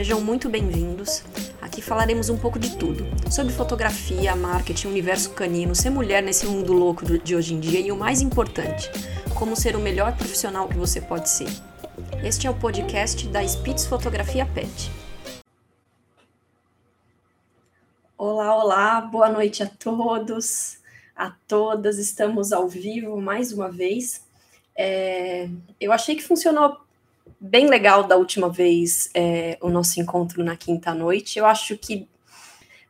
Sejam muito bem-vindos. Aqui falaremos um pouco de tudo: sobre fotografia, marketing, universo canino, ser mulher nesse mundo louco de hoje em dia e o mais importante, como ser o melhor profissional que você pode ser. Este é o podcast da Spitz Fotografia Pet. Olá, olá, boa noite a todos, a todas. Estamos ao vivo mais uma vez. É, eu achei que funcionou bem legal da última vez é, o nosso encontro na quinta noite. Eu acho que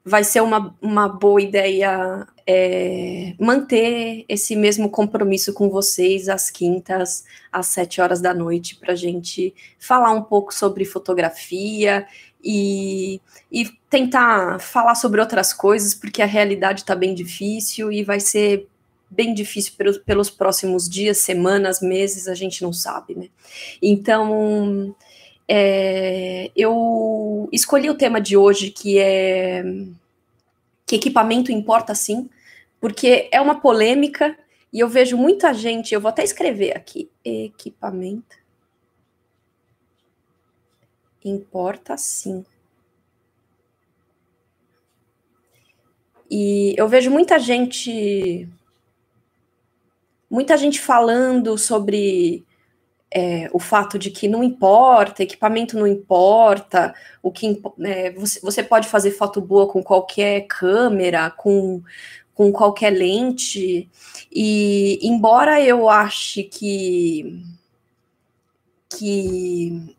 vai ser uma, uma boa ideia é, manter esse mesmo compromisso com vocês às quintas, às sete horas da noite, para a gente falar um pouco sobre fotografia e, e tentar falar sobre outras coisas, porque a realidade está bem difícil e vai ser bem difícil pelos, pelos próximos dias, semanas, meses, a gente não sabe, né? Então, é, eu escolhi o tema de hoje, que é que equipamento importa sim, porque é uma polêmica e eu vejo muita gente, eu vou até escrever aqui, equipamento importa sim. E eu vejo muita gente muita gente falando sobre é, o fato de que não importa, equipamento não importa, o que é, você, você pode fazer foto boa com qualquer câmera, com, com qualquer lente, e embora eu ache que que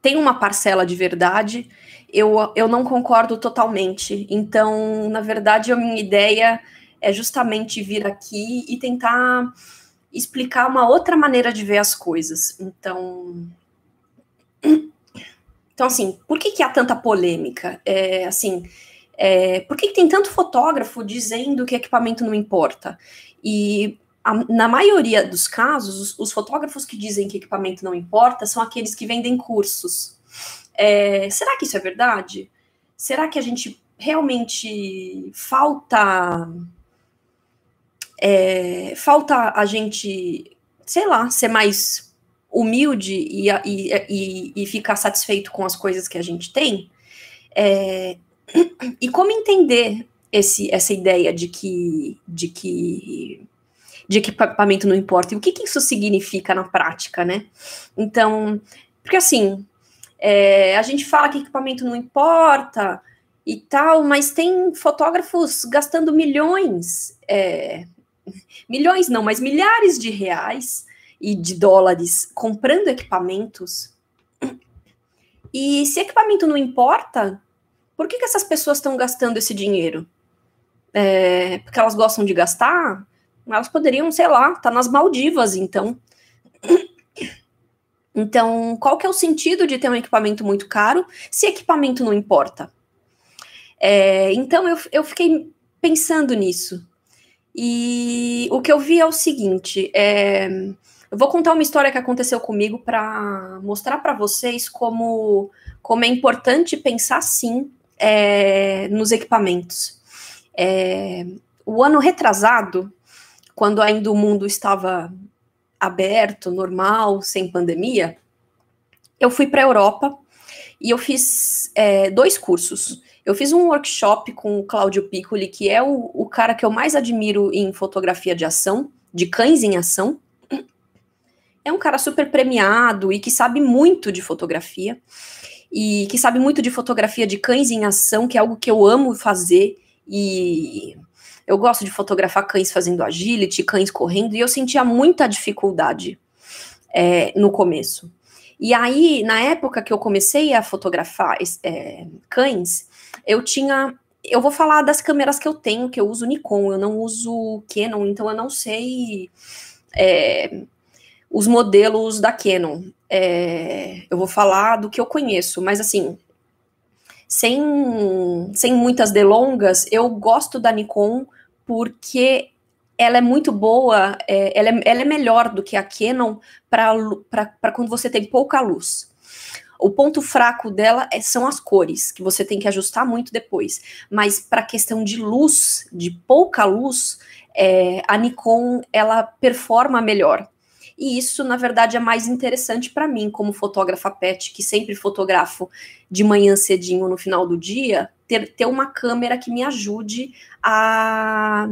tem uma parcela de verdade, eu, eu não concordo totalmente. Então, na verdade, a minha ideia é justamente vir aqui e tentar explicar uma outra maneira de ver as coisas. Então, então assim, por que, que há tanta polêmica? É, assim, é, por que, que tem tanto fotógrafo dizendo que equipamento não importa? E a, na maioria dos casos, os, os, fotógrafos que dizem que equipamento não importa são aqueles que vendem cursos. É, será que isso é verdade? Será que a gente realmente falta é, falta a gente, sei lá, ser mais humilde e, e, e, e, ficar satisfeito com as coisas que a gente tem. É, e como entender esse, essa ideia de que, de que de equipamento não importa e o que, que isso significa na prática, né? Então, porque assim, é, a gente fala que equipamento não importa e tal, mas tem fotógrafos gastando milhões é, milhões não, mas milhares de reais e de dólares comprando equipamentos. E se equipamento não importa, por que, que essas pessoas estão gastando esse dinheiro? É, porque elas gostam de gastar? Elas poderiam, sei lá, estar tá nas Maldivas, então. Então, qual que é o sentido de ter um equipamento muito caro se equipamento não importa? É, então, eu, eu fiquei pensando nisso. E o que eu vi é o seguinte: é, eu vou contar uma história que aconteceu comigo para mostrar para vocês como, como é importante pensar sim é, nos equipamentos. É, o ano retrasado, quando ainda o mundo estava aberto, normal, sem pandemia, eu fui para a Europa e eu fiz é, dois cursos. Eu fiz um workshop com o Cláudio Piccoli, que é o, o cara que eu mais admiro em fotografia de ação, de cães em ação. É um cara super premiado e que sabe muito de fotografia. E que sabe muito de fotografia de cães em ação, que é algo que eu amo fazer. E eu gosto de fotografar cães fazendo agility, cães correndo, e eu sentia muita dificuldade é, no começo. E aí, na época que eu comecei a fotografar é, cães, eu tinha. Eu vou falar das câmeras que eu tenho, que eu uso Nikon, eu não uso Canon, então eu não sei é, os modelos da Canon. É, eu vou falar do que eu conheço, mas assim, sem, sem muitas delongas, eu gosto da Nikon porque ela é muito boa, é, ela, é, ela é melhor do que a Canon para quando você tem pouca luz. O ponto fraco dela é, são as cores, que você tem que ajustar muito depois. Mas para questão de luz, de pouca luz, é, a Nikon ela performa melhor. E isso, na verdade, é mais interessante para mim, como fotógrafa pet, que sempre fotografo de manhã cedinho no final do dia, ter, ter uma câmera que me ajude a,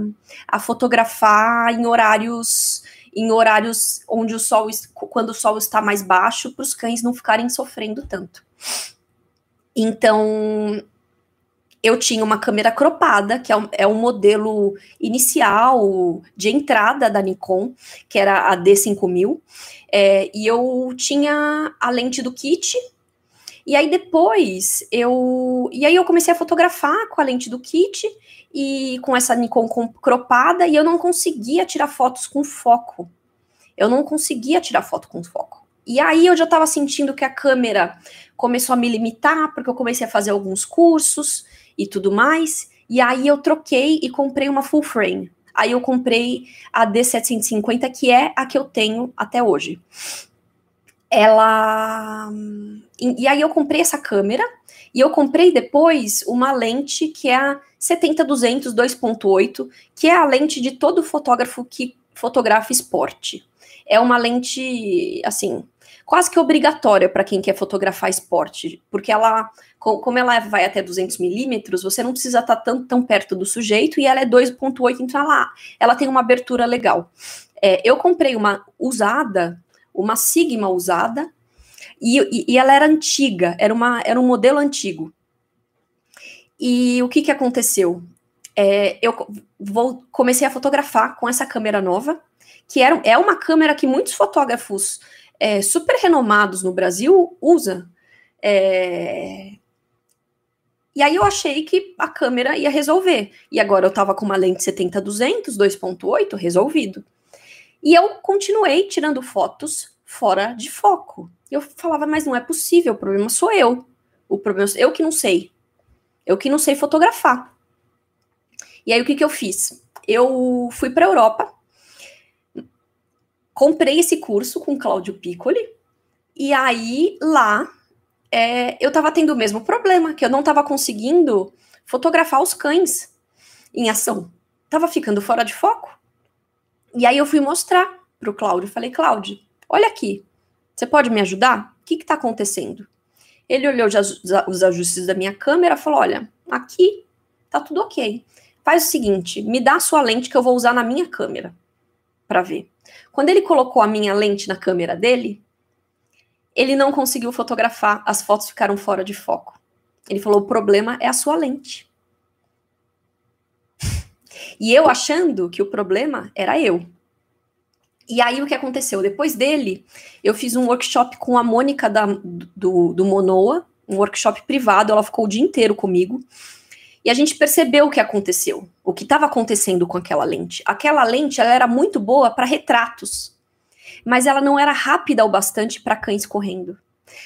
a fotografar em horários em horários onde o sol, quando o sol está mais baixo, para os cães não ficarem sofrendo tanto. Então, eu tinha uma câmera cropada, que é um, é um, modelo inicial de entrada da Nikon, que era a D5000, é, e eu tinha a lente do kit, e aí depois eu. E aí eu comecei a fotografar com a lente do kit e com essa Nikon cropada e eu não conseguia tirar fotos com foco. Eu não conseguia tirar foto com foco. E aí eu já estava sentindo que a câmera começou a me limitar, porque eu comecei a fazer alguns cursos e tudo mais. E aí eu troquei e comprei uma full frame. Aí eu comprei a D750, que é a que eu tenho até hoje ela. E, aí eu comprei essa câmera e eu comprei depois uma lente que é a 70-200 2.8, que é a lente de todo fotógrafo que fotografa esporte. É uma lente, assim, quase que obrigatória para quem quer fotografar esporte, porque ela, como ela vai até 200 milímetros, você não precisa estar tá tão, tão perto do sujeito e ela é 2.8, então ela, ela tem uma abertura legal. É, eu comprei uma usada uma Sigma usada, e, e, ela era antiga, era, uma, era um modelo antigo. E o que, que aconteceu? É, eu vou, comecei a fotografar com essa câmera nova, que era, é uma câmera que muitos fotógrafos é, super renomados no Brasil usam. É, e aí eu achei que a câmera ia resolver. E agora eu tava com uma lente 70-200, 2.8, resolvido. E eu continuei tirando fotos fora de foco. Eu falava, mas não é possível, o problema sou eu. O problema eu que não sei. Eu que não sei fotografar. E aí o que, que eu fiz? Eu fui para a Europa, comprei esse curso com Cláudio Piccoli, e aí lá é, eu estava tendo o mesmo problema, que eu não estava conseguindo fotografar os cães em ação. Tava ficando fora de foco. E aí eu fui mostrar para o Cláudio. Falei, Cláudio, olha aqui, você pode me ajudar? O que está acontecendo? Ele olhou os ajustes da minha câmera e falou: olha, aqui tá tudo ok. Faz o seguinte, me dá a sua lente que eu vou usar na minha câmera para ver. Quando ele colocou a minha lente na câmera dele, ele não conseguiu fotografar, as fotos ficaram fora de foco. Ele falou: o problema é a sua lente. E eu achando que o problema era eu. E aí o que aconteceu? Depois dele, eu fiz um workshop com a Mônica da, do, do Monoa, um workshop privado, ela ficou o dia inteiro comigo. E a gente percebeu o que aconteceu, o que estava acontecendo com aquela lente. Aquela lente ela era muito boa para retratos, mas ela não era rápida o bastante para cães correndo.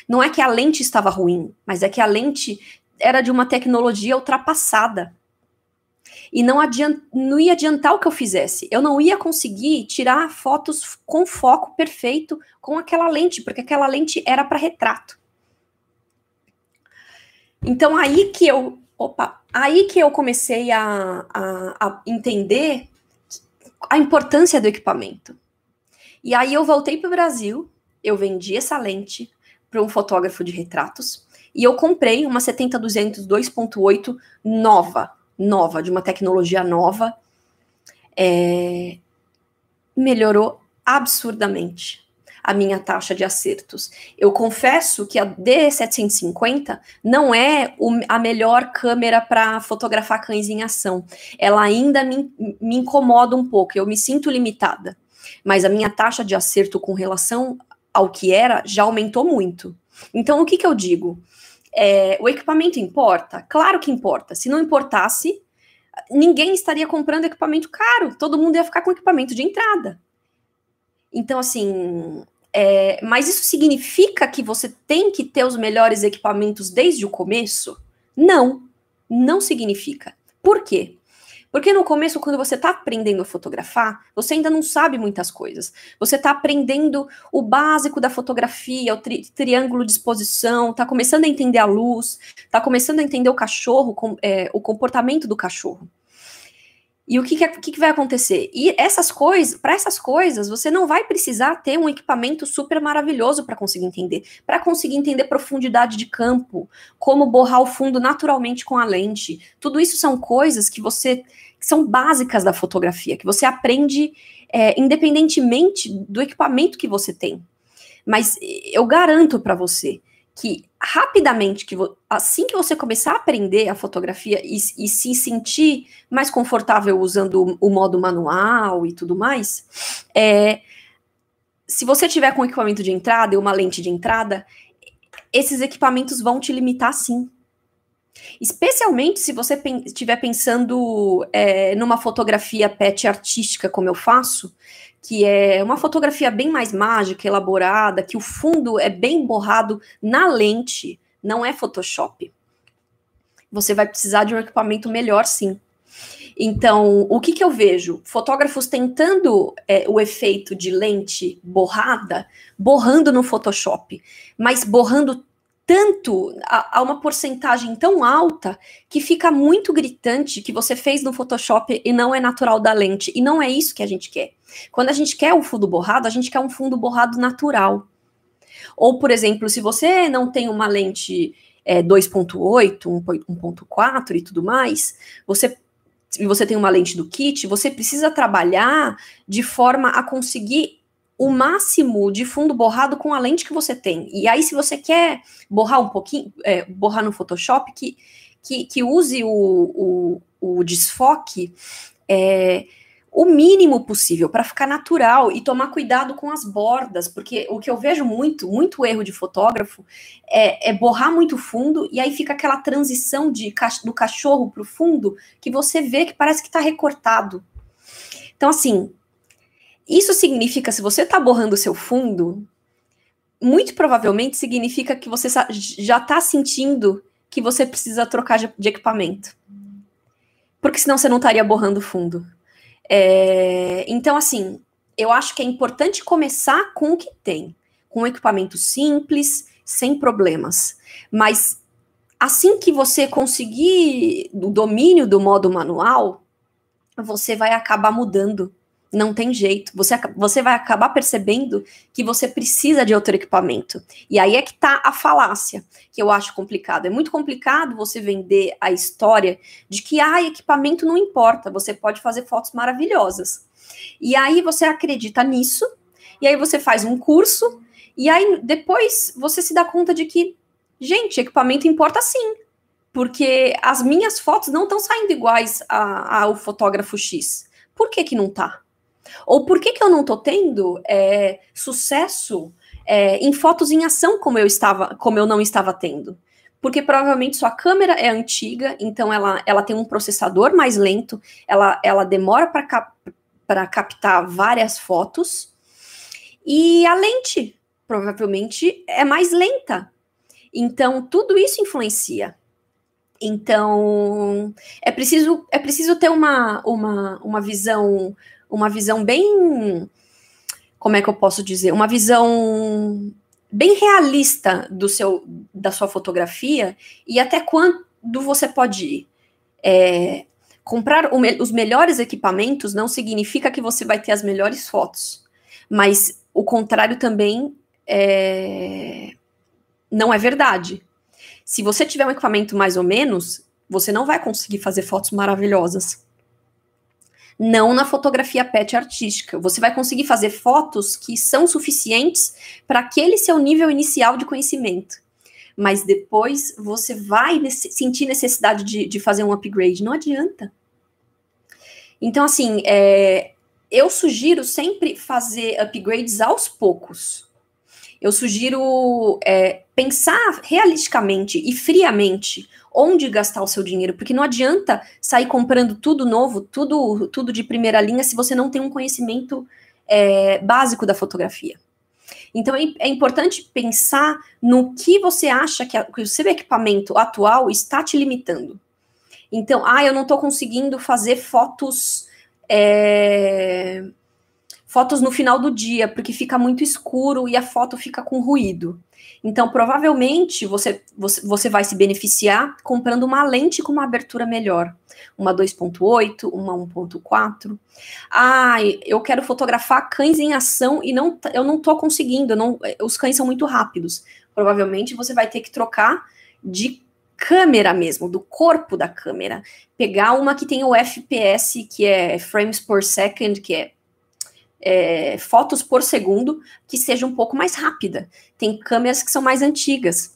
Não é que a lente estava ruim, mas é que a lente era de uma tecnologia ultrapassada e não, adiant, não ia adiantar o que eu fizesse. Eu não ia conseguir tirar fotos com foco perfeito com aquela lente, porque aquela lente era para retrato. Então aí que eu, opa, aí que eu comecei a, a, a entender a importância do equipamento. E aí eu voltei para o Brasil, eu vendi essa lente para um fotógrafo de retratos e eu comprei uma 70-200 2.8 nova, nova, de uma tecnologia nova, é, melhorou absurdamente a minha taxa de acertos. Eu confesso que a D750 não é o, a melhor câmera para fotografar cães em ação. Ela ainda me, me incomoda um pouco, eu me sinto limitada. Mas a minha taxa de acerto com relação ao que era já aumentou muito. Então, o que, que eu digo? É, o equipamento importa? Claro que importa. Se não importasse, ninguém estaria comprando equipamento caro. Todo mundo ia ficar com equipamento de entrada. Então, assim, é, mas isso significa que você tem que ter os melhores equipamentos desde o começo? Não, não significa. Por quê? Porque no começo, quando você está aprendendo a fotografar, você ainda não sabe muitas coisas. Você está aprendendo o básico da fotografia, o tri triângulo de exposição, está começando a entender a luz, está começando a entender o cachorro, com, é, o comportamento do cachorro. E o que, que, que, vai acontecer? E essas coisas, para essas coisas, você não vai precisar ter um equipamento super maravilhoso para conseguir entender. Para conseguir entender profundidade de campo, como borrar o fundo naturalmente com a lente. Tudo isso são coisas que você que são básicas da fotografia, que você aprende é, independentemente do equipamento que você tem. Mas eu garanto para você que rapidamente, que assim que você começar a aprender a fotografia e, e se sentir mais confortável usando o, o modo manual e tudo mais, é, se você tiver com equipamento de entrada e uma lente de entrada, esses equipamentos vão te limitar sim. Especialmente se você estiver pensando é, numa fotografia pet artística, como eu faço, que é uma fotografia bem mais mágica, elaborada, que o fundo é bem borrado na lente, não é Photoshop. Você vai precisar de um equipamento melhor, sim. Então, o que, que eu vejo? Fotógrafos tentando é, o efeito de lente borrada, borrando no Photoshop, mas borrando tanto, a, a, uma porcentagem tão alta, que fica muito gritante que você fez no Photoshop e não é natural da lente. E não é isso que a gente quer. Quando a gente quer um fundo borrado, a gente quer um fundo borrado natural. Ou, por exemplo, se você não tem uma lente é, 2.8, 1.4 e tudo mais, você se você tem uma lente do kit, você precisa trabalhar de forma a conseguir o máximo de fundo borrado com a lente que você tem. E aí, se você quer borrar um pouquinho, é, borrar no Photoshop, que, que, que use o, o, o desfoque é, o mínimo possível para ficar natural e tomar cuidado com as bordas, porque o que eu vejo muito, muito erro de fotógrafo é, é borrar muito fundo e aí fica aquela transição de, do cachorro para o fundo que você vê que parece que está recortado. Então, assim, isso significa, se você está borrando o seu fundo, muito provavelmente significa que você já está sentindo que você precisa trocar de equipamento. Porque senão você não estaria borrando o fundo. É, então, assim, eu acho que é importante começar com o que tem, com um equipamento simples, sem problemas. Mas assim que você conseguir o domínio do modo manual, você vai acabar mudando não tem jeito. Você, você vai acabar percebendo que você precisa de outro equipamento. E aí é que tá a falácia, que eu acho complicado. É muito complicado você vender a história de que ah, equipamento não importa, você pode fazer fotos maravilhosas. E aí você acredita nisso, e aí você faz um curso, e aí depois você se dá conta de que, gente, equipamento importa sim. Porque as minhas fotos não estão saindo iguais ao fotógrafo X. Por que que não tá? Ou por que, que eu não estou tendo é, sucesso é, em fotos em ação como eu estava, como eu não estava tendo? Porque provavelmente sua câmera é antiga, então ela, ela tem um processador mais lento, ela, ela demora para cap, captar várias fotos, e a lente provavelmente é mais lenta. Então, tudo isso influencia. Então, é preciso, é preciso ter uma, uma, uma visão uma visão bem. Como é que eu posso dizer? Uma visão bem realista do seu, da sua fotografia e até quando você pode ir. É, comprar me, os melhores equipamentos não significa que você vai ter as melhores fotos, mas o contrário também é, não é verdade. Se você tiver um equipamento mais ou menos, você não vai conseguir fazer fotos maravilhosas não na fotografia pet artística. Você vai conseguir fazer fotos que são suficientes para aquele seu nível inicial de conhecimento. Mas depois você vai sentir necessidade de, de, fazer um upgrade. Não adianta. Então, assim, é, eu sugiro sempre fazer upgrades aos poucos. Eu sugiro é, pensar realisticamente e friamente onde gastar o seu dinheiro, porque não adianta sair comprando tudo novo, tudo, tudo de primeira linha, se você não tem um conhecimento é, básico da fotografia. Então é, é, importante pensar no que você acha que, a, que o seu equipamento atual está te limitando. Então, ah, eu não estou conseguindo fazer fotos. É, fotos no final do dia, porque fica muito escuro e a foto fica com ruído. Então, provavelmente, você, você, você vai se beneficiar comprando uma lente com uma abertura melhor. Uma 2.8, uma 1.4. Ah, eu quero fotografar cães em ação e não, eu não estou conseguindo, não, os cães são muito rápidos. Provavelmente você vai ter que trocar de câmera mesmo, do corpo da câmera. Pegar uma que tem o FPS, que é frames per second, que é é, fotos por segundo que seja um pouco mais rápida. Tem câmeras que são mais antigas.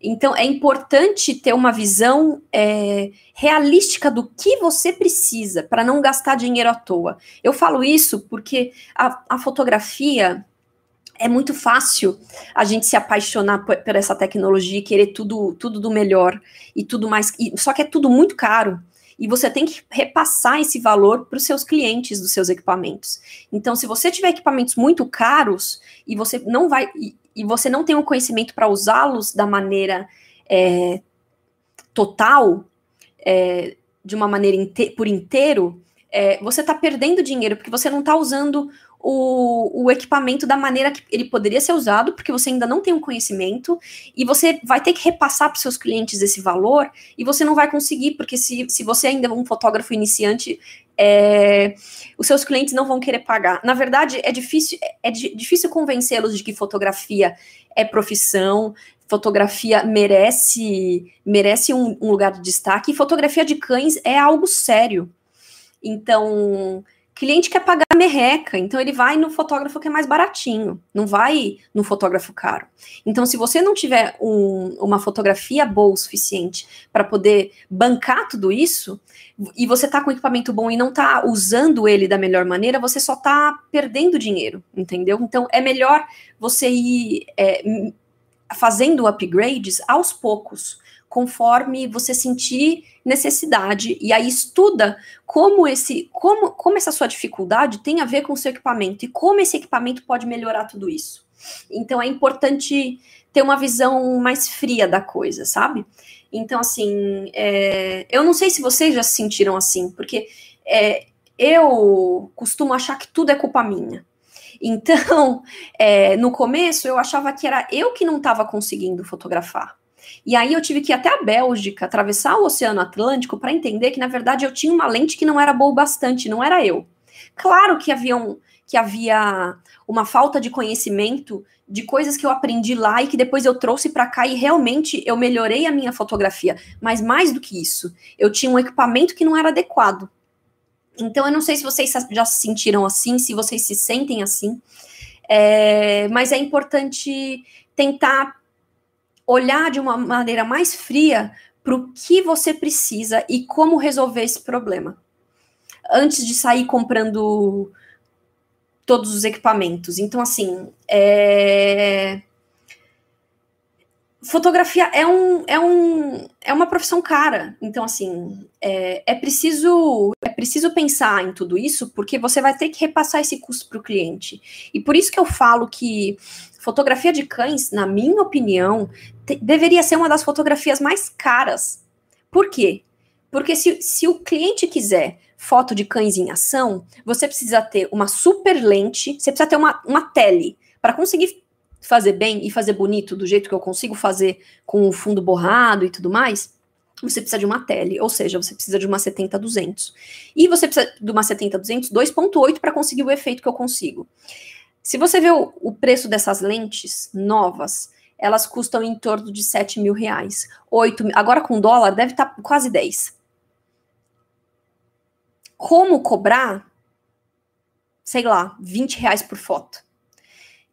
Então, é importante ter uma visão é, realística do que você precisa para não gastar dinheiro à toa. Eu falo isso porque a, a fotografia é muito fácil a gente se apaixonar por, por, essa tecnologia e querer tudo, tudo do melhor e tudo mais. E, só que é tudo muito caro e você tem que repassar esse valor para os seus clientes dos seus equipamentos. Então, se você tiver equipamentos muito caros e você não vai e, e você não tem o conhecimento para usá-los da maneira é, total, é, de uma maneira inte por inteiro, é, você está perdendo dinheiro porque você não está usando o, o, equipamento da maneira que ele poderia ser usado, porque você ainda não tem um conhecimento, e você vai ter que repassar para seus clientes esse valor, e você não vai conseguir, porque se, se você ainda é um fotógrafo iniciante, é, os seus clientes não vão querer pagar. Na verdade, é difícil, é, é difícil convencê-los de que fotografia é profissão, fotografia merece merece um, um lugar de destaque, e fotografia de cães é algo sério. Então, cliente quer pagar merreca, então ele vai no fotógrafo que é mais baratinho, não vai no fotógrafo caro. Então, se você não tiver um, uma fotografia boa o suficiente para poder bancar tudo isso, e você está com equipamento bom e não está usando ele da melhor maneira, você só está perdendo dinheiro, entendeu? Então, é melhor você ir é, fazendo upgrades aos poucos conforme você sentir necessidade e aí estuda como esse como, como essa sua dificuldade tem a ver com o seu equipamento e como esse equipamento pode melhorar tudo isso. Então é importante ter uma visão mais fria da coisa, sabe? Então assim, é, eu não sei se vocês já se sentiram assim, porque é, eu costumo achar que tudo é culpa minha. Então, é, no começo eu achava que era eu que não estava conseguindo fotografar. E aí eu tive que ir até a Bélgica, atravessar o Oceano Atlântico para entender que na verdade eu tinha uma lente que não era boa o bastante, não era eu. Claro que havia, um, que havia uma falta de conhecimento de coisas que eu aprendi lá e que depois eu trouxe para cá e realmente eu melhorei a minha fotografia. Mas mais do que isso, eu tinha um equipamento que não era adequado. Então eu não sei se vocês já se sentiram assim, se vocês se sentem assim, é, mas é importante tentar olhar de uma maneira mais fria para o que você precisa e como resolver esse problema. Antes de sair comprando todos os equipamentos. Então, assim, é... fotografia é, um, é, um, é uma profissão cara. Então, assim, é, é, preciso, preciso pensar em tudo isso, porque você vai ter que repassar esse custo para o cliente. E por isso que eu falo que fotografia de cães, na minha opinião, deveria ser uma das fotografias mais caras. Por quê? Porque se, se o cliente quiser foto de cães em ação, você precisa ter uma super lente, você precisa ter uma, uma tele. Para conseguir fazer bem e fazer bonito do jeito que eu consigo fazer com o fundo borrado e tudo mais, você precisa de uma tele, ou seja, você precisa de uma 70-200. E você precisa de uma 70-200 2.8 para conseguir o efeito que eu consigo. Se você vê o, o preço dessas lentes novas, elas custam em torno de 7 mil reais. 8, agora com dólar deve estar tá quase 10. Como cobrar? Sei lá, 20 reais por foto.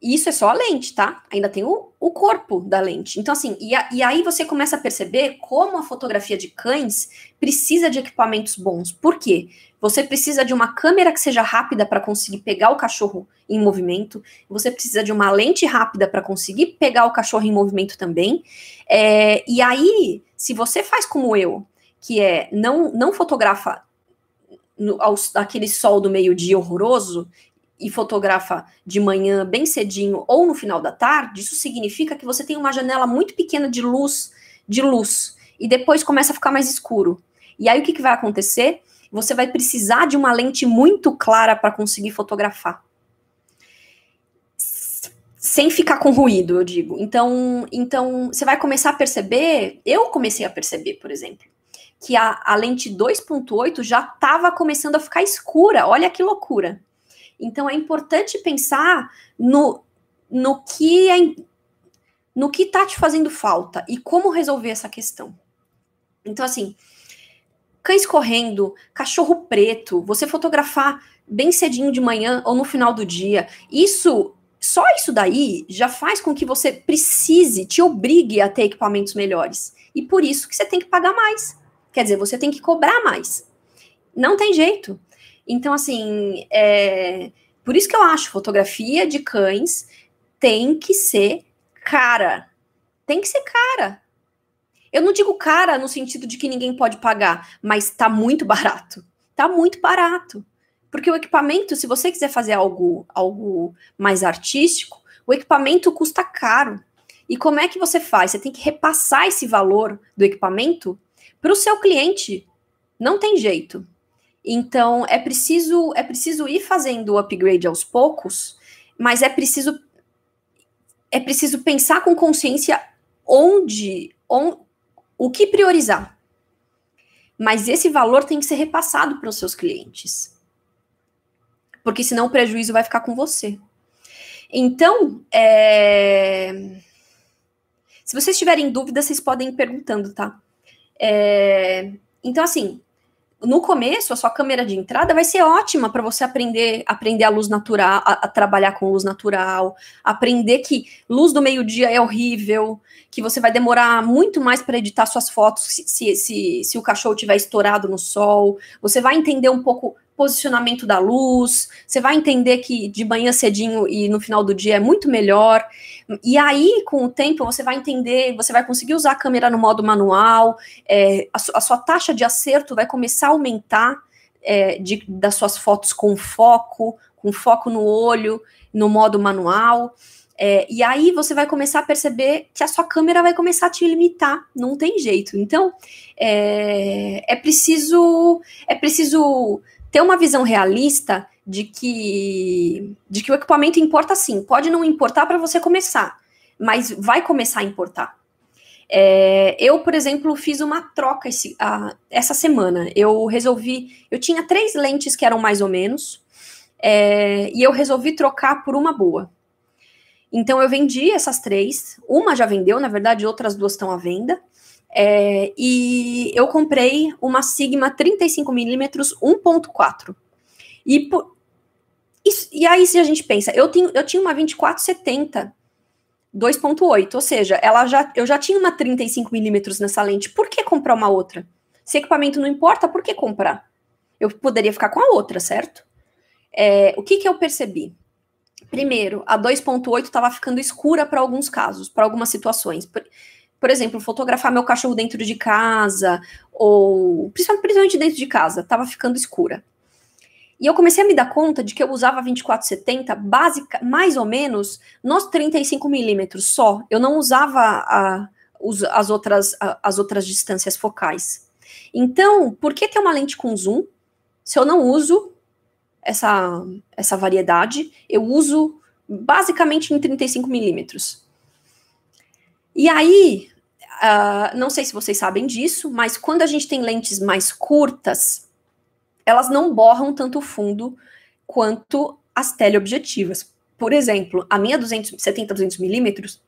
E isso é só a lente, tá? Ainda tem o, o corpo da lente. Então, assim, e, a, e aí você começa a perceber como a fotografia de cães precisa de equipamentos bons. Por quê? Você precisa de uma câmera que seja rápida para conseguir pegar o cachorro em movimento. Você precisa de uma lente rápida para conseguir pegar o cachorro em movimento também. É, e aí, se você faz como eu, que é não, não fotografa no, ao, aquele sol do meio-dia horroroso, e fotografa de manhã bem cedinho ou no final da tarde, isso significa que você tem uma janela muito pequena de luz, de luz, e depois começa a ficar mais escuro. E aí o que, que vai acontecer? Você vai precisar de uma lente muito clara para conseguir fotografar. Sem ficar com ruído, eu digo. Então, então você vai começar a perceber, eu comecei a perceber, por exemplo, que a, a lente 2.8 já estava começando a ficar escura. Olha que loucura. Então é importante pensar no, no que é, no que está te fazendo falta e como resolver essa questão. Então, assim, cães correndo, cachorro preto, você fotografar bem cedinho de manhã ou no final do dia, isso, só isso daí já faz com que você precise, te obrigue a ter equipamentos melhores. E por isso que você tem que pagar mais. Quer dizer, você tem que cobrar mais. Não tem jeito. Então, assim, é, por isso que eu acho fotografia de cães tem que ser cara. Tem que ser cara. Eu não digo cara no sentido de que ninguém pode pagar, mas tá muito barato. Tá muito barato. Porque o equipamento, se você quiser fazer algo, algo mais artístico, o equipamento custa caro. E como é que você faz? Você tem que repassar esse valor do equipamento para o seu cliente. Não tem jeito. Então é preciso é preciso ir fazendo o upgrade aos poucos, mas é preciso é preciso pensar com consciência onde, on, o que priorizar. Mas esse valor tem que ser repassado para os seus clientes. Porque senão o prejuízo vai ficar com você. Então, é... se vocês tiverem dúvidas, vocês podem ir perguntando, tá? É... Então, assim, no começo, a sua câmera de entrada vai ser ótima para você aprender, aprender a luz natural, a, a, trabalhar com luz natural, aprender que luz do meio-dia é horrível, que você vai demorar muito mais para editar suas fotos se, se, se, se o cachorro tiver estourado no sol. Você vai entender um pouco posicionamento da luz, você vai entender que de manhã cedinho e no final do dia é muito melhor. E aí, com o tempo, você vai entender, você vai conseguir usar a câmera no modo manual, é, a, su a, sua taxa de acerto vai começar a aumentar é, de, das suas fotos com foco, com foco no olho, no modo manual. É, e aí você vai começar a perceber que a sua câmera vai começar a te limitar, não tem jeito. Então é, é preciso é preciso ter uma visão realista de que, de que o equipamento importa sim. Pode não importar para você começar, mas vai começar a importar. É, eu, por exemplo, fiz uma troca esse, a, essa semana. Eu resolvi. Eu tinha três lentes que eram mais ou menos, é, e eu resolvi trocar por uma boa. Então eu vendi essas três. Uma já vendeu, na verdade, outras duas estão à venda. É, e eu comprei uma Sigma 35mm 1.4. E, e aí, se a gente pensa, eu, tenho, eu tinha uma 2470 2.8, ou seja, ela já, eu já tinha uma 35mm nessa lente. Por que comprar uma outra? Se equipamento não importa, por que comprar? Eu poderia ficar com a outra, certo? É, o que, que eu percebi? Primeiro, a 2.8 estava ficando escura para alguns casos, para algumas situações por exemplo, fotografar meu cachorro dentro de casa, ou principalmente dentro de casa, estava ficando escura. E eu comecei a me dar conta de que eu usava 2470 básica, mais ou menos nos 35 milímetros só. Eu não usava a, as, outras, a, as outras distâncias focais. Então, por que ter uma lente com zoom se eu não uso essa, essa variedade? Eu uso basicamente em 35 milímetros. E aí, Uh, não sei se vocês sabem disso, mas quando a gente tem lentes mais curtas, elas não borram tanto fundo quanto as teleobjetivas. Por exemplo, a minha 270-200 milímetros,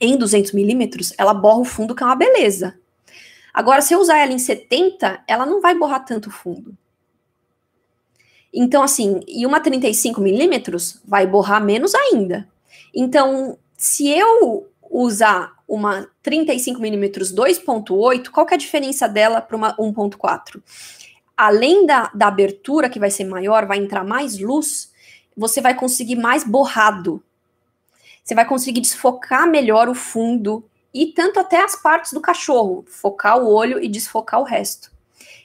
em 200 milímetros, ela borra o fundo, que é uma beleza. Agora, se eu usar ela em 70, ela não vai borrar tanto fundo. Então, assim, e uma 35 milímetros vai borrar menos ainda. Então, se eu usar uma 35mm 2.8, qual que é a diferença dela para uma 1.4? Além da, da abertura, que vai ser maior, vai entrar mais luz, você vai conseguir mais borrado. Você vai conseguir desfocar melhor o fundo e tanto até as partes do cachorro, focar o olho e desfocar o resto.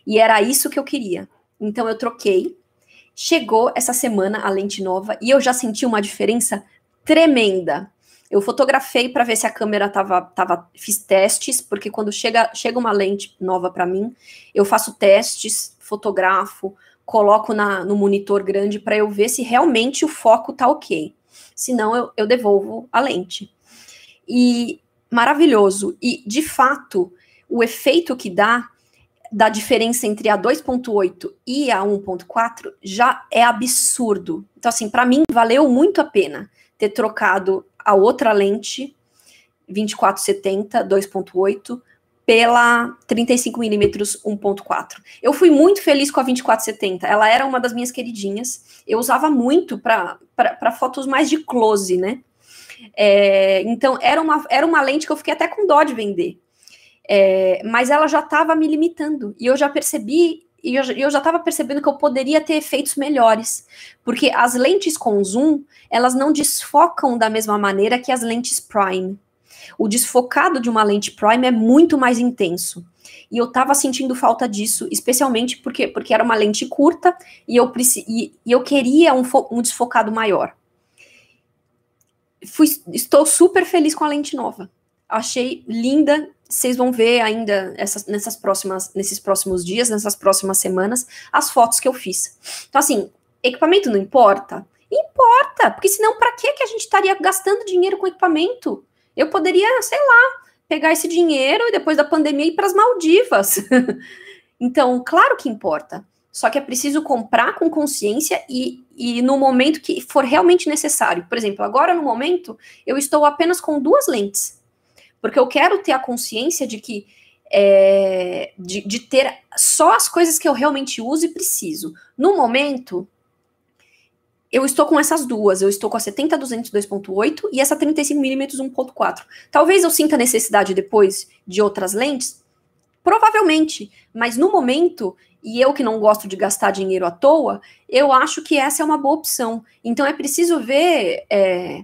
E era isso que eu queria. Então eu troquei Chegou essa semana a lente nova e eu já senti uma diferença tremenda. Eu fotografei para ver se a câmera tava, tava. Fiz testes, porque quando chega, chega uma lente nova para mim, eu faço testes, fotografo, coloco na, no monitor grande para eu ver se realmente o foco tá ok. Senão eu, eu devolvo a lente. E maravilhoso. E, de fato, o efeito que dá da diferença entre a 2.8 e a 1.4 já é absurdo. Então, assim, para mim valeu muito a pena ter trocado a outra lente 2470 2.8 pela 35mm 1.4. Eu fui muito feliz com a 2470. Ela era uma das minhas queridinhas. Eu usava muito para fotos mais de close, né? É, então, era uma, era uma lente que eu fiquei até com dó de vender. É, mas ela já estava me limitando. E eu já percebi, e eu, eu já estava percebendo que eu poderia ter efeitos melhores. Porque as lentes com zoom, elas não desfocam da mesma maneira que as lentes prime. O desfocado de uma lente prime é muito mais intenso. E eu estava sentindo falta disso, especialmente porque, porque era uma lente curta e eu, e, e eu queria um, um desfocado maior fui, estou super feliz com a lente nova. Achei linda. Vocês vão ver ainda essas, nessas próximas, nesses próximos dias, nessas próximas semanas, as fotos que eu fiz. Então, assim, equipamento não importa? Importa, porque senão, para que a gente estaria gastando dinheiro com equipamento? Eu poderia, sei lá, pegar esse dinheiro e depois da pandemia ir para as Maldivas. então, claro que importa. Só que é preciso comprar com consciência e, e no momento que for realmente necessário. Por exemplo, agora no momento, eu estou apenas com duas lentes. Porque eu quero ter a consciência de que é, de, de, ter só as coisas que eu realmente uso e preciso. No momento, eu estou com essas duas. Eu estou com a 70-200 2.8 e essa 35mm 1.4. Talvez eu sinta necessidade depois de outras lentes, provavelmente, mas no momento e eu que não gosto de gastar dinheiro à toa, eu acho que essa é uma boa opção. Então é preciso ver é,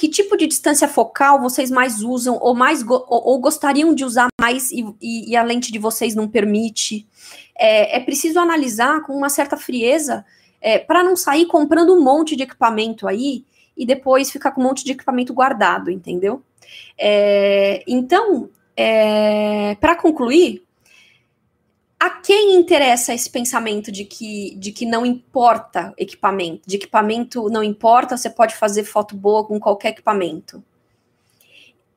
que tipo de distância focal vocês mais usam ou mais go ou, gostariam de usar mais e, e, e, a lente de vocês não permite. É, é preciso analisar com uma certa frieza é, para não sair comprando um monte de equipamento aí e depois ficar com um monte de equipamento guardado, entendeu? É, então, é, para concluir, a quem interessa esse pensamento de que, de que não importa equipamento, de equipamento não importa, você pode fazer foto boa com qualquer equipamento?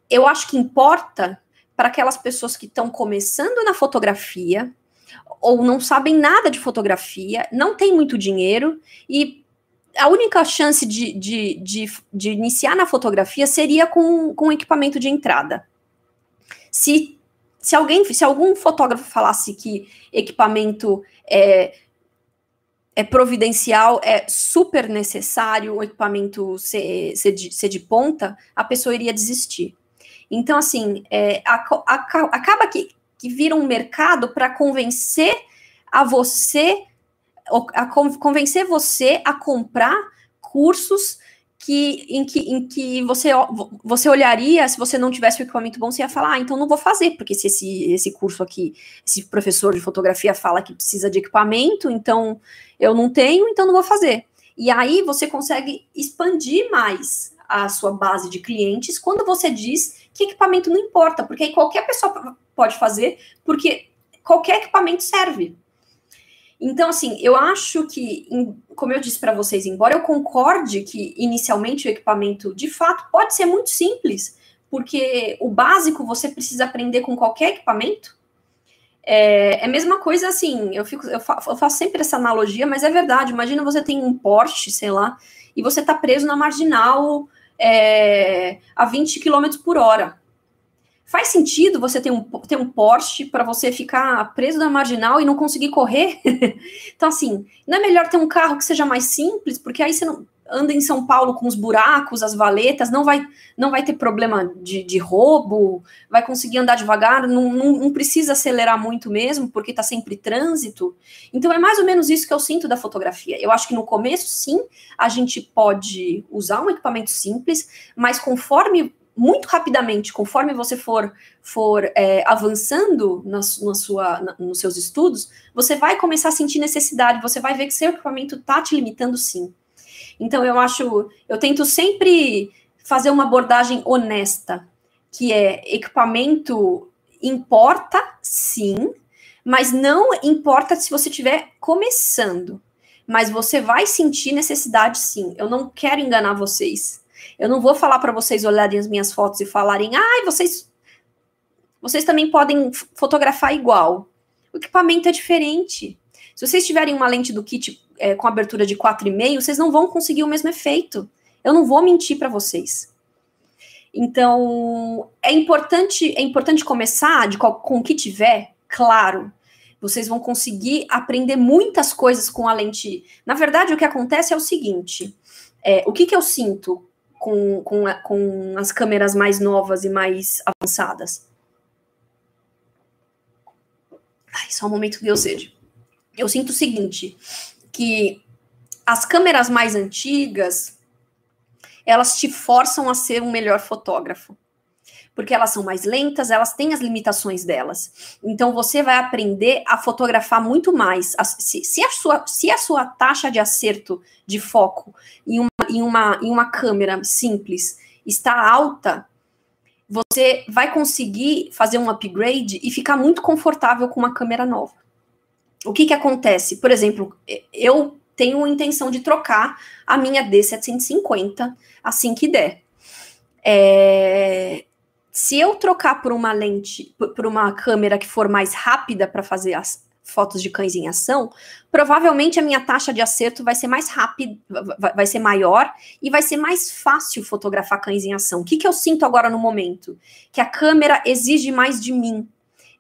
Eu acho que importa para aquelas pessoas que estão começando na fotografia ou não sabem nada de fotografia, não tem muito dinheiro e a única chance de, de, de, de iniciar na fotografia seria com, com equipamento de entrada. Se se alguém, se algum fotógrafo falasse que equipamento é, é providencial, é super necessário o equipamento ser, ser, de, ser de ponta, a pessoa iria desistir. Então, assim, é, a, a, acaba que, que vira um mercado para convencer a você, a convencer você a comprar cursos que em que, em que você, você olharia, se você não tivesse o equipamento bom, você ia falar, ah, então não vou fazer, porque se esse, esse curso aqui, esse professor de fotografia fala que precisa de equipamento, então eu não tenho, então não vou fazer. E aí você consegue expandir mais a sua base de clientes quando você diz que equipamento não importa, porque aí qualquer pessoa pode fazer, porque qualquer equipamento serve. Então, assim, eu acho que, como eu disse para vocês, embora eu concorde que inicialmente o equipamento de fato pode ser muito simples, porque o básico você precisa aprender com qualquer equipamento. É, é a mesma coisa assim, eu, fico, eu, fa eu faço sempre essa analogia, mas é verdade. Imagina você tem um Porsche, sei lá, e você está preso na marginal é, a 20 km por hora. Faz sentido você ter um, ter um Porsche para você ficar preso na marginal e não conseguir correr? então, assim, não é melhor ter um carro que seja mais simples, porque aí você não anda em São Paulo com os buracos, as valetas, não vai, não vai ter problema de, de roubo, vai conseguir andar devagar, não, não, não precisa acelerar muito mesmo, porque está sempre trânsito. Então, é mais ou menos isso que eu sinto da fotografia. Eu acho que no começo, sim, a gente pode usar um equipamento simples, mas conforme muito rapidamente, conforme você for, for é, avançando na, na sua, na, nos seus estudos, você vai começar a sentir necessidade, você vai ver que seu equipamento está te limitando sim. Então, eu acho, eu tento sempre fazer uma abordagem honesta, que é equipamento importa sim, mas não importa se você estiver começando. Mas você vai sentir necessidade sim. Eu não quero enganar vocês. Eu não vou falar para vocês olharem as minhas fotos e falarem, ai, ah, vocês vocês também podem fotografar igual. O equipamento é diferente. Se vocês tiverem uma lente do kit é, com abertura de 4,5, vocês não vão conseguir o mesmo efeito. Eu não vou mentir para vocês. Então, é importante, é importante começar de qual, com o que tiver, claro. Vocês vão conseguir aprender muitas coisas com a lente. Na verdade, o que acontece é o seguinte: é, o que, que eu sinto com, com, com as câmeras mais novas e mais avançadas. Ai, só um momento que deu sede. Eu sinto o seguinte, que as câmeras mais antigas, elas te forçam a ser um melhor fotógrafo porque elas são mais lentas, elas têm as limitações delas. Então você vai aprender a fotografar muito mais. Se, se, a, sua, se a sua taxa de acerto de foco em uma, em uma, em uma câmera simples está alta, você vai conseguir fazer um upgrade e ficar muito confortável com uma câmera nova. O que, que acontece? Por exemplo, eu tenho a intenção de trocar a minha D750 assim que der. É, se eu trocar por uma lente, por uma câmera que for mais rápida para fazer as fotos de cães em ação, provavelmente a minha taxa de acerto vai ser mais rápida, vai ser maior e vai ser mais fácil fotografar cães em ação. O que, que eu sinto agora no momento? Que a câmera exige mais de mim.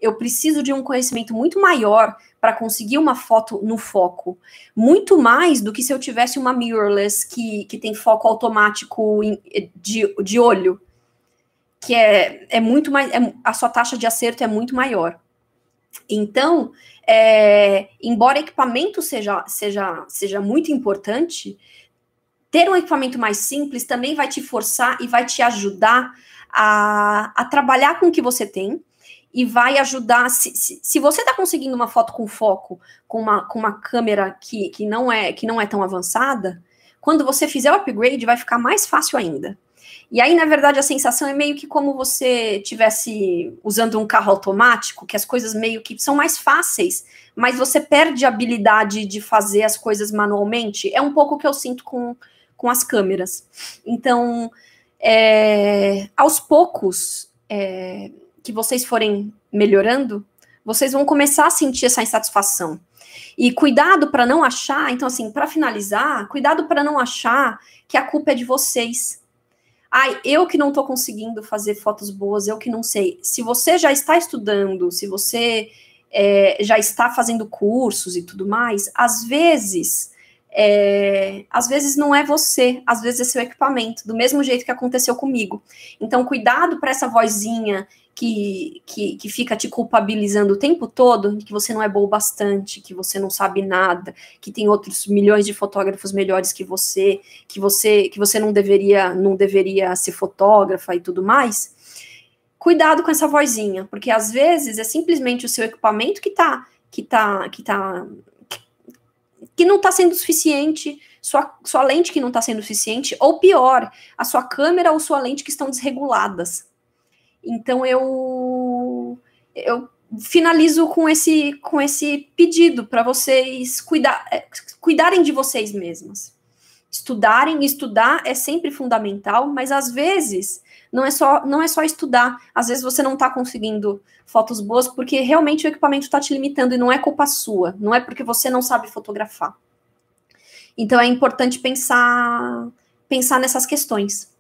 Eu preciso de um conhecimento muito maior para conseguir uma foto no foco. Muito mais do que se eu tivesse uma mirrorless que, que tem foco automático de, de olho que é, é muito mais. É, a sua taxa de acerto é muito maior. Então, é, embora equipamento seja, seja, seja muito importante, ter um equipamento mais simples também vai te forçar e vai te ajudar a, a trabalhar com o que você tem e vai ajudar. Se, se, se você está conseguindo uma foto com foco, com uma, com uma câmera que, que, não é, que não é tão avançada, quando você fizer o upgrade, vai ficar mais fácil ainda. E aí, na verdade, a sensação é meio que como você tivesse usando um carro automático, que as coisas meio que são mais fáceis, mas você perde a habilidade de fazer as coisas manualmente. É um pouco o que eu sinto com, com as câmeras. Então, é, aos poucos é, que vocês forem melhorando, vocês vão começar a sentir essa insatisfação. E cuidado para não achar, então assim, para finalizar, cuidado para não achar que a culpa é de vocês ai, eu que não estou conseguindo fazer fotos boas, eu que não sei. Se você já está estudando, se você é, já está fazendo cursos e tudo mais, às vezes. É, às vezes não é você, às vezes é seu equipamento, do mesmo jeito que aconteceu comigo. Então, cuidado para essa vozinha que, que, que fica te culpabilizando o tempo todo, que você não é bom bastante, que você não sabe nada, que tem outros milhões de fotógrafos melhores que você, que você que você não deveria não deveria ser fotógrafa e tudo mais. Cuidado com essa vozinha, porque às vezes é simplesmente o seu equipamento que tá que tá que tá que não está sendo suficiente, sua, sua lente que não está sendo suficiente, ou pior, a sua câmera ou sua lente que estão desreguladas. Então eu eu finalizo com esse com esse pedido para vocês cuidar, é, cuidarem de vocês mesmas. Estudarem, estudar é sempre fundamental, mas às vezes não é só não é só estudar. Às vezes você não está conseguindo fotos boas porque realmente o equipamento está te limitando e não é culpa sua, não é porque você não sabe fotografar. Então é importante pensar pensar nessas questões.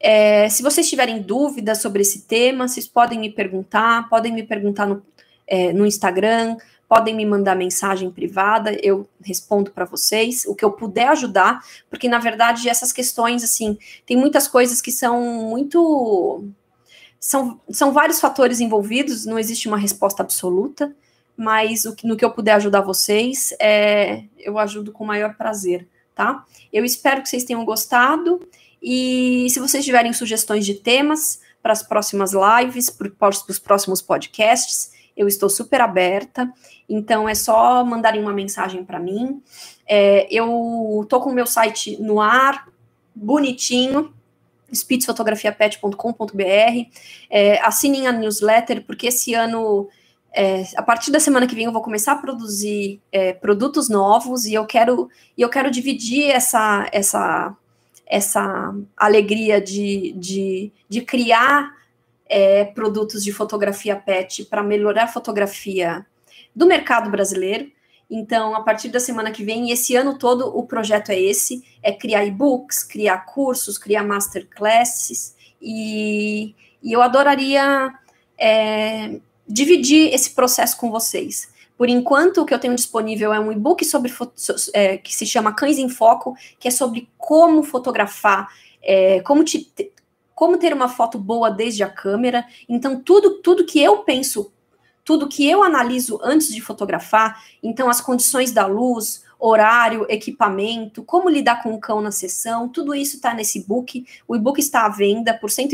É, se vocês tiverem dúvidas sobre esse tema, vocês podem me perguntar, podem me perguntar no, é, no Instagram, podem me mandar mensagem privada, eu respondo para vocês o que eu puder ajudar, porque na verdade essas questões, assim, tem muitas coisas que são muito. São, são vários fatores envolvidos, não existe uma resposta absoluta, mas o, no que eu puder ajudar vocês, é, eu ajudo com o maior prazer, tá? Eu espero que vocês tenham gostado E se vocês tiverem sugestões de temas para as próximas lives, para os próximos podcasts, eu estou super aberta. Então é só mandarem uma mensagem para mim. É, eu tô com o meu site no ar, bonitinho, spitzfotografiapet.com.br. É, assinem a newsletter, porque esse ano, é, a partir da semana que vem, eu vou começar a produzir é, produtos novos e eu quero, e eu quero dividir essa, essa, essa alegria de, de, de criar é, produtos de fotografia pet para melhorar a fotografia do mercado brasileiro. Então, a partir da semana que vem, esse ano todo, o projeto é esse: é criar e-books, criar cursos, criar masterclasses, e, e eu adoraria é, dividir esse processo com vocês. Por enquanto, o que eu tenho disponível é um e-book sobre é, que se chama Cães em Foco, que é sobre como fotografar, é, como, te, como ter uma foto boa desde a câmera. Então, tudo, tudo que eu penso tudo que eu analiso antes de fotografar, então as condições da luz, horário, equipamento, como lidar com o cão na sessão, tudo isso está nesse book. O e-book está à venda por R$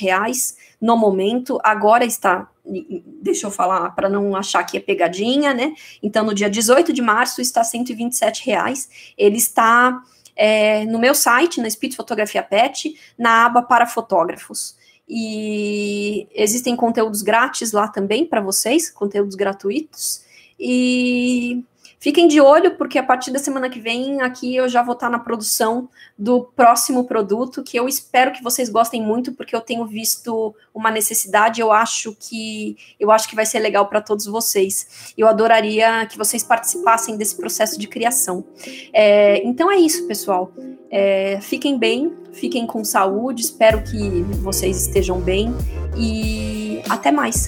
reais no momento, agora está, deixa eu falar para não achar que é pegadinha, né? Então, no dia 18 de março está R$ reais. Ele está é, no meu site, na Speed Fotografia Pet, na aba para fotógrafos. E existem conteúdos grátis lá também para vocês, conteúdos gratuitos. E Fiquem de olho, porque a partir da semana que vem, aqui eu já vou estar na produção do próximo produto, que eu espero que vocês gostem muito, porque eu tenho visto uma necessidade, eu acho que eu acho que vai ser legal para todos vocês. Eu adoraria que vocês participassem desse processo de criação. É, então é isso, pessoal. É, fiquem bem, fiquem com saúde, espero que vocês estejam bem e até mais.